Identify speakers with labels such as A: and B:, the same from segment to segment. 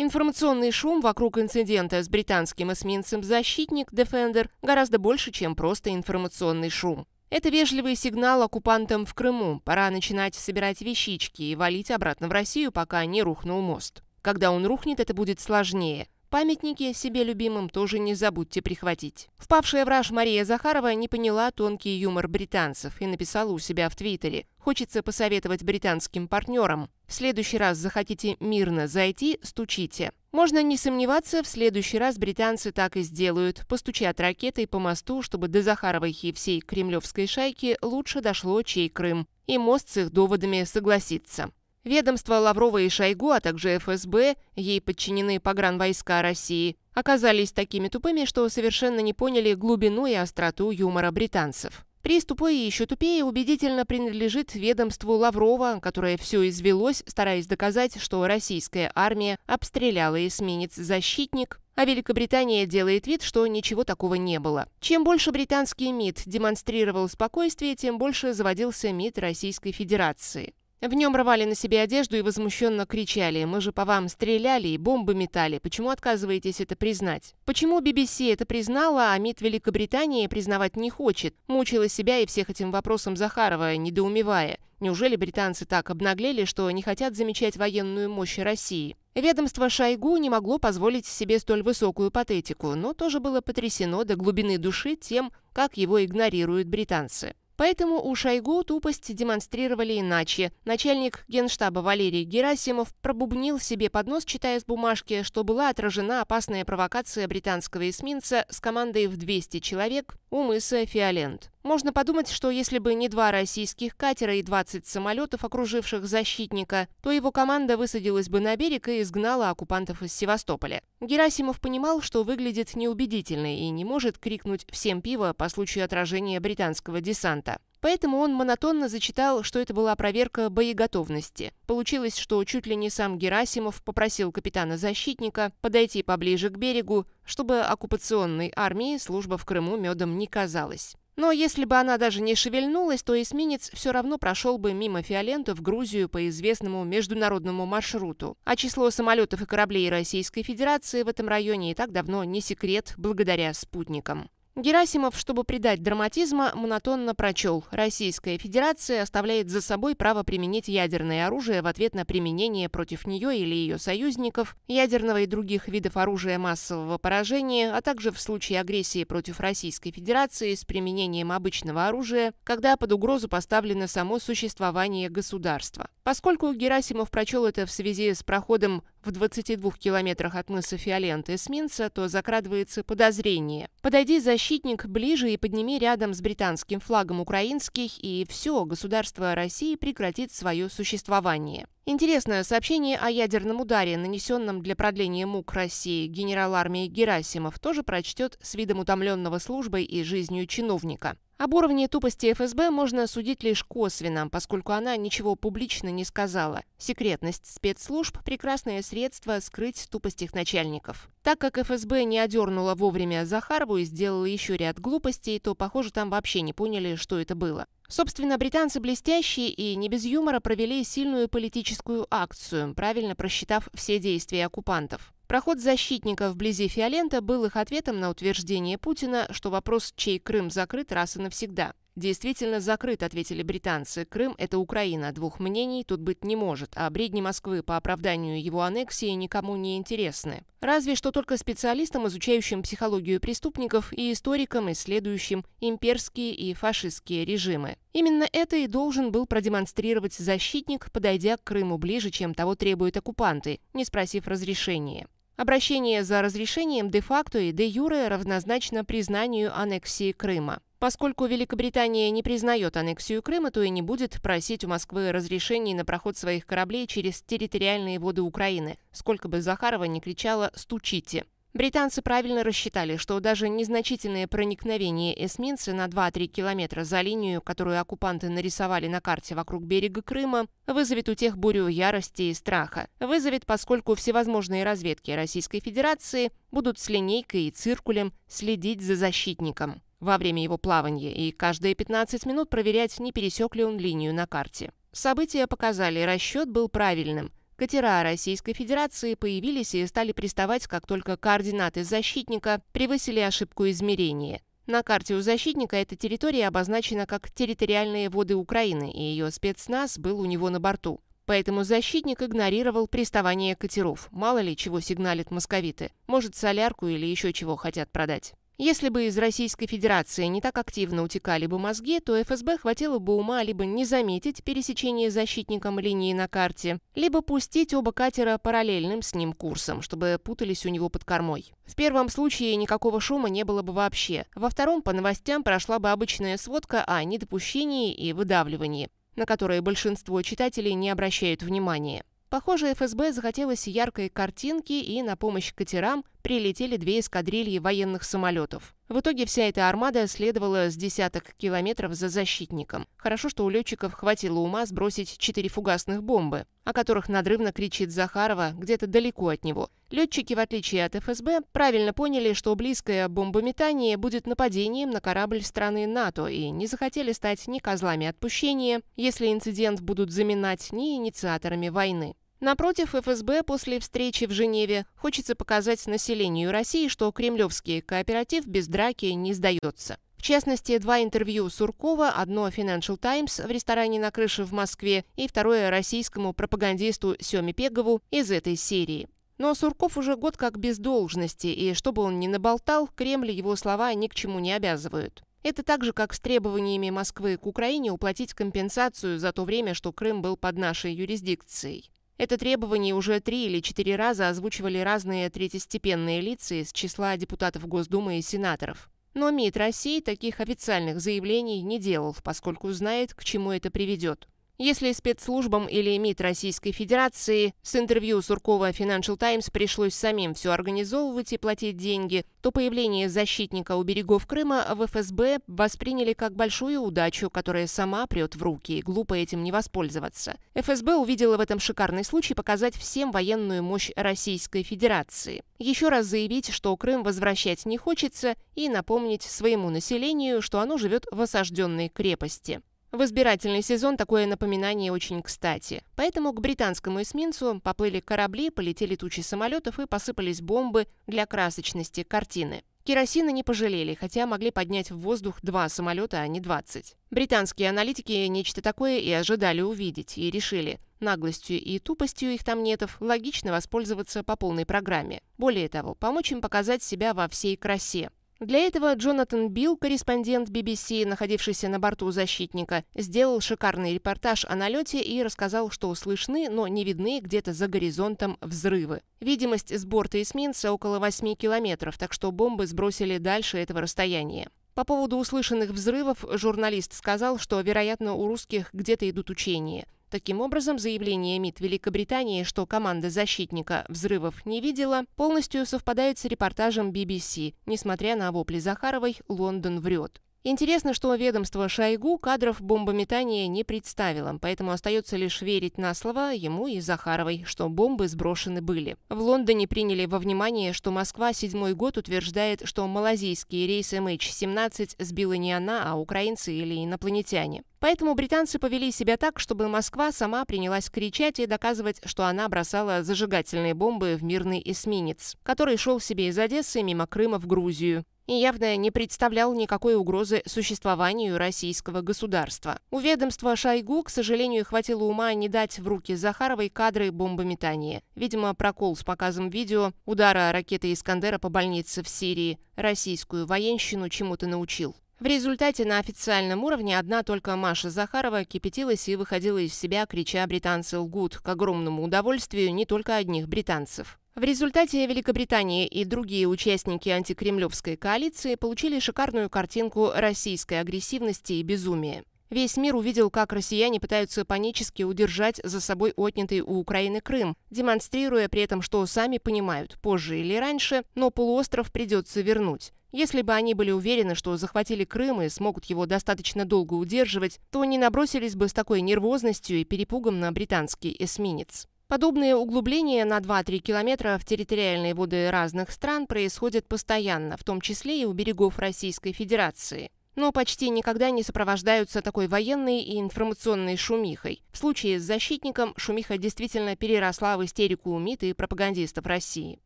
A: Информационный шум вокруг инцидента с британским эсминцем «Защитник» Defender гораздо больше, чем просто информационный шум. Это вежливый сигнал оккупантам в Крыму. Пора начинать собирать вещички и валить обратно в Россию, пока не рухнул мост. Когда он рухнет, это будет сложнее. Памятники себе любимым тоже не забудьте прихватить. Впавшая в раж Мария Захарова не поняла тонкий юмор британцев и написала у себя в Твиттере. Хочется посоветовать британским партнерам. В следующий раз захотите мирно зайти, стучите. Можно не сомневаться, в следующий раз британцы так и сделают. Постучат ракетой по мосту, чтобы до Захаровой и всей кремлевской шайки лучше дошло чей Крым. И мост с их доводами согласится. Ведомства Лаврова и Шойгу, а также ФСБ, ей подчинены погранвойска России, оказались такими тупыми, что совершенно не поняли глубину и остроту юмора британцев. Приз тупой и еще тупее убедительно принадлежит ведомству Лаврова, которое все извелось, стараясь доказать, что российская армия обстреляла эсминец «Защитник», а Великобритания делает вид, что ничего такого не было. Чем больше британский МИД демонстрировал спокойствие, тем больше заводился МИД Российской Федерации. В нем рвали на себе одежду и возмущенно кричали «Мы же по вам стреляли и бомбы метали, почему отказываетесь это признать?» Почему BBC это признала, а МИД Великобритании признавать не хочет? Мучила себя и всех этим вопросом Захарова, недоумевая. Неужели британцы так обнаглели, что не хотят замечать военную мощь России? Ведомство Шойгу не могло позволить себе столь высокую патетику, но тоже было потрясено до глубины души тем, как его игнорируют британцы. Поэтому у Шойгу тупость демонстрировали иначе. Начальник генштаба Валерий Герасимов пробубнил себе под нос, читая с бумажки, что была отражена опасная провокация британского эсминца с командой в 200 человек у мыса Фиолент. Можно подумать, что если бы не два российских катера и 20 самолетов, окруживших защитника, то его команда высадилась бы на берег и изгнала оккупантов из Севастополя. Герасимов понимал, что выглядит неубедительно и не может крикнуть «всем пиво» по случаю отражения британского десанта. Поэтому он монотонно зачитал, что это была проверка боеготовности. Получилось, что чуть ли не сам Герасимов попросил капитана-защитника подойти поближе к берегу, чтобы оккупационной армии служба в Крыму медом не казалась. Но если бы она даже не шевельнулась, то эсминец все равно прошел бы мимо Фиолента в Грузию по известному международному маршруту. А число самолетов и кораблей Российской Федерации в этом районе и так давно не секрет благодаря спутникам. Герасимов, чтобы придать драматизма, монотонно прочел «Российская Федерация оставляет за собой право применить ядерное оружие в ответ на применение против нее или ее союзников, ядерного и других видов оружия массового поражения, а также в случае агрессии против Российской Федерации с применением обычного оружия, когда под угрозу поставлено само существование государства». Поскольку Герасимов прочел это в связи с проходом в 22 километрах от мыса Фиолент эсминца, то закрадывается подозрение. Подойди, защитник, ближе и подними рядом с британским флагом украинских, и все, государство России прекратит свое существование. Интересное сообщение о ядерном ударе, нанесенном для продления мук России генерал армии Герасимов, тоже прочтет с видом утомленного службой и жизнью чиновника. Об уровне тупости ФСБ можно судить лишь косвенно, поскольку она ничего публично не сказала. Секретность спецслужб – прекрасное средство скрыть тупость их начальников. Так как ФСБ не одернула вовремя Захарову и сделала еще ряд глупостей, то, похоже, там вообще не поняли, что это было. Собственно, британцы блестящие и не без юмора провели сильную политическую акцию, правильно просчитав все действия оккупантов. Проход защитников вблизи Фиолента был их ответом на утверждение Путина, что вопрос, чей Крым закрыт раз и навсегда. «Действительно закрыт», — ответили британцы. «Крым — это Украина. Двух мнений тут быть не может, а бредни Москвы по оправданию его аннексии никому не интересны. Разве что только специалистам, изучающим психологию преступников, и историкам, исследующим имперские и фашистские режимы. Именно это и должен был продемонстрировать защитник, подойдя к Крыму ближе, чем того требуют оккупанты, не спросив разрешения. Обращение за разрешением де-факто и де-юре равнозначно признанию аннексии Крыма. Поскольку Великобритания не признает аннексию Крыма, то и не будет просить у Москвы разрешений на проход своих кораблей через территориальные воды Украины, сколько бы Захарова ни кричала «стучите». Британцы правильно рассчитали, что даже незначительное проникновение эсминца на 2-3 километра за линию, которую оккупанты нарисовали на карте вокруг берега Крыма, вызовет у тех бурю ярости и страха. Вызовет, поскольку всевозможные разведки Российской Федерации будут с линейкой и циркулем следить за защитником во время его плавания и каждые 15 минут проверять, не пересек ли он линию на карте. События показали, расчет был правильным. Катера Российской Федерации появились и стали приставать, как только координаты защитника превысили ошибку измерения. На карте у защитника эта территория обозначена как территориальные воды Украины, и ее спецназ был у него на борту. Поэтому защитник игнорировал приставание катеров. Мало ли чего сигналят московиты. Может, солярку или еще чего хотят продать. Если бы из Российской Федерации не так активно утекали бы мозги, то ФСБ хватило бы ума либо не заметить пересечение защитником линии на карте, либо пустить оба катера параллельным с ним курсом, чтобы путались у него под кормой. В первом случае никакого шума не было бы вообще, во втором по новостям прошла бы обычная сводка о недопущении и выдавливании, на которые большинство читателей не обращают внимания. Похоже, ФСБ захотелось яркой картинки, и на помощь катерам прилетели две эскадрильи военных самолетов. В итоге вся эта армада следовала с десяток километров за защитником. Хорошо, что у летчиков хватило ума сбросить четыре фугасных бомбы, о которых надрывно кричит Захарова где-то далеко от него. Летчики, в отличие от ФСБ, правильно поняли, что близкое бомбометание будет нападением на корабль страны НАТО и не захотели стать ни козлами отпущения, если инцидент будут заминать, ни инициаторами войны. Напротив, ФСБ после встречи в Женеве хочется показать населению России, что кремлевский кооператив без драки не сдается. В частности, два интервью Суркова, одно Financial Times в ресторане на крыше в Москве и второе российскому пропагандисту Семе Пегову из этой серии. Но Сурков уже год как без должности, и чтобы он ни наболтал, Кремль его слова ни к чему не обязывают. Это так же, как с требованиями Москвы к Украине уплатить компенсацию за то время, что Крым был под нашей юрисдикцией. Это требование уже три или четыре раза озвучивали разные третьестепенные лица из числа депутатов Госдумы и сенаторов. Но МИД России таких официальных заявлений не делал, поскольку знает, к чему это приведет. Если спецслужбам или МИД Российской Федерации с интервью Суркова Financial Times пришлось самим все организовывать и платить деньги, то появление защитника у берегов Крыма в ФСБ восприняли как большую удачу, которая сама прет в руки, и глупо этим не воспользоваться. ФСБ увидела в этом шикарный случай показать всем военную мощь Российской Федерации. Еще раз заявить, что Крым возвращать не хочется, и напомнить своему населению, что оно живет в осажденной крепости. В избирательный сезон такое напоминание очень кстати. Поэтому к британскому эсминцу поплыли корабли, полетели тучи самолетов и посыпались бомбы для красочности картины. Керосина не пожалели, хотя могли поднять в воздух два самолета, а не 20. Британские аналитики нечто такое и ожидали увидеть, и решили, наглостью и тупостью их тамнетов логично воспользоваться по полной программе. Более того, помочь им показать себя во всей красе. Для этого Джонатан Билл, корреспондент BBC, находившийся на борту защитника, сделал шикарный репортаж о налете и рассказал, что слышны, но не видны где-то за горизонтом взрывы. Видимость с борта эсминца около 8 километров, так что бомбы сбросили дальше этого расстояния. По поводу услышанных взрывов журналист сказал, что, вероятно, у русских где-то идут учения. Таким образом, заявление МИД Великобритании, что команда защитника взрывов не видела, полностью совпадает с репортажем BBC. Несмотря на вопли Захаровой, Лондон врет. Интересно, что ведомство Шойгу кадров бомбометания не представило, поэтому остается лишь верить на слова ему и Захаровой, что бомбы сброшены были. В Лондоне приняли во внимание, что Москва седьмой год утверждает, что малазийский рейс MH17 сбила не она, а украинцы или инопланетяне. Поэтому британцы повели себя так, чтобы Москва сама принялась кричать и доказывать, что она бросала зажигательные бомбы в мирный эсминец, который шел себе из Одессы мимо Крыма в Грузию и явно не представлял никакой угрозы существованию российского государства. У ведомства Шойгу, к сожалению, хватило ума не дать в руки Захаровой кадры бомбометания. Видимо, прокол с показом видео удара ракеты «Искандера» по больнице в Сирии российскую военщину чему-то научил. В результате на официальном уровне одна только Маша Захарова кипятилась и выходила из себя, крича «британцы лгут» к огромному удовольствию не только одних британцев. В результате Великобритания и другие участники антикремлевской коалиции получили шикарную картинку российской агрессивности и безумия. Весь мир увидел, как россияне пытаются панически удержать за собой отнятый у Украины Крым, демонстрируя при этом, что сами понимают, позже или раньше, но полуостров придется вернуть. Если бы они были уверены, что захватили Крым и смогут его достаточно долго удерживать, то не набросились бы с такой нервозностью и перепугом на британский эсминец. Подобные углубления на 2-3 километра в территориальные воды разных стран происходят постоянно, в том числе и у берегов Российской Федерации. но почти никогда не сопровождаются такой военной и информационной шумихой. В случае с защитником шумиха действительно переросла в истерику МИД и пропагандистов России.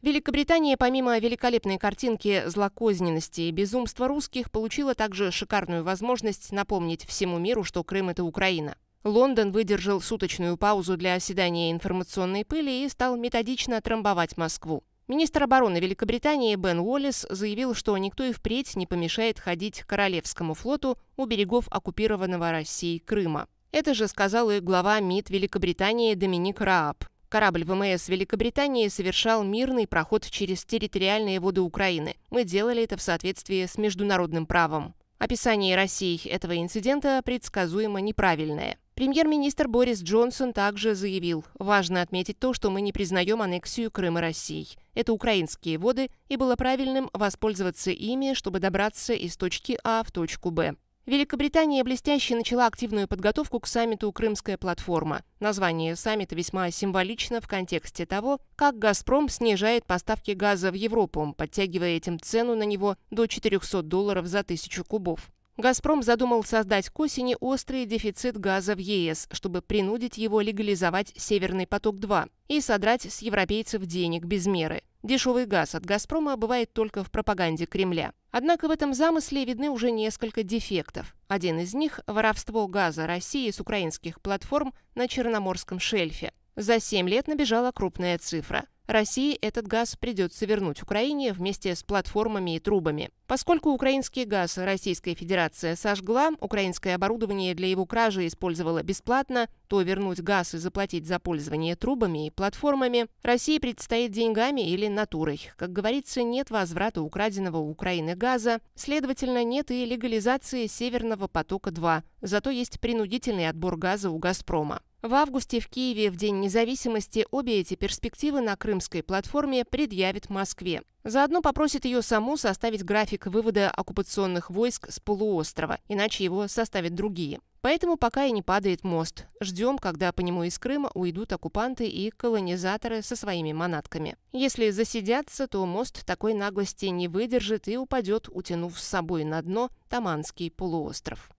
A: Великобритания, помимо великолепной картинки злокозненности и безумства русских, получила также шикарную возможность напомнить всему миру, что Крым – это Украина. Лондон выдержал суточную паузу для оседания информационной пыли и стал методично трамбовать Москву. Министр обороны Великобритании Бен Уоллес заявил, что никто и впредь не помешает ходить Королевскому флоту у берегов оккупированного Россией Крыма. Это же сказал и глава МИД Великобритании Доминик Рааб. Корабль ВМС Великобритании совершал мирный проход через территориальные воды Украины. Мы делали это в соответствии с международным правом. Описание России этого инцидента предсказуемо неправильное. Премьер-министр Борис Джонсон также заявил, важно отметить то, что мы не признаем аннексию Крыма России. Это украинские воды, и было правильным воспользоваться ими, чтобы добраться из точки А в точку Б. Великобритания блестяще начала активную подготовку к саммиту «Крымская платформа». Название саммита весьма символично в контексте того, как «Газпром» снижает поставки газа в Европу, подтягивая этим цену на него до 400 долларов за тысячу кубов. «Газпром» задумал создать к осени острый дефицит газа в ЕС, чтобы принудить его легализовать «Северный поток-2» и содрать с европейцев денег без меры. Дешевый газ от «Газпрома» бывает только в пропаганде Кремля. Однако в этом замысле видны уже несколько дефектов. Один из них – воровство газа России с украинских платформ на Черноморском шельфе. За 7 лет набежала крупная цифра – России этот газ придется вернуть Украине вместе с платформами и трубами. Поскольку украинский газ Российская Федерация сожгла, украинское оборудование для его кражи использовала бесплатно, то вернуть газ и заплатить за пользование трубами и платформами России предстоит деньгами или натурой. Как говорится, нет возврата украденного у Украины газа, следовательно, нет и легализации Северного потока-2, зато есть принудительный отбор газа у «Газпрома». В августе в Киеве в День независимости обе эти перспективы на крымской платформе предъявит Москве. Заодно попросит ее саму составить график вывода оккупационных войск с полуострова, иначе его составят другие. Поэтому пока и не падает мост. Ждем, когда по нему из Крыма уйдут оккупанты и колонизаторы со своими манатками. Если засидятся, то мост такой наглости не выдержит и упадет, утянув с собой на дно Таманский полуостров.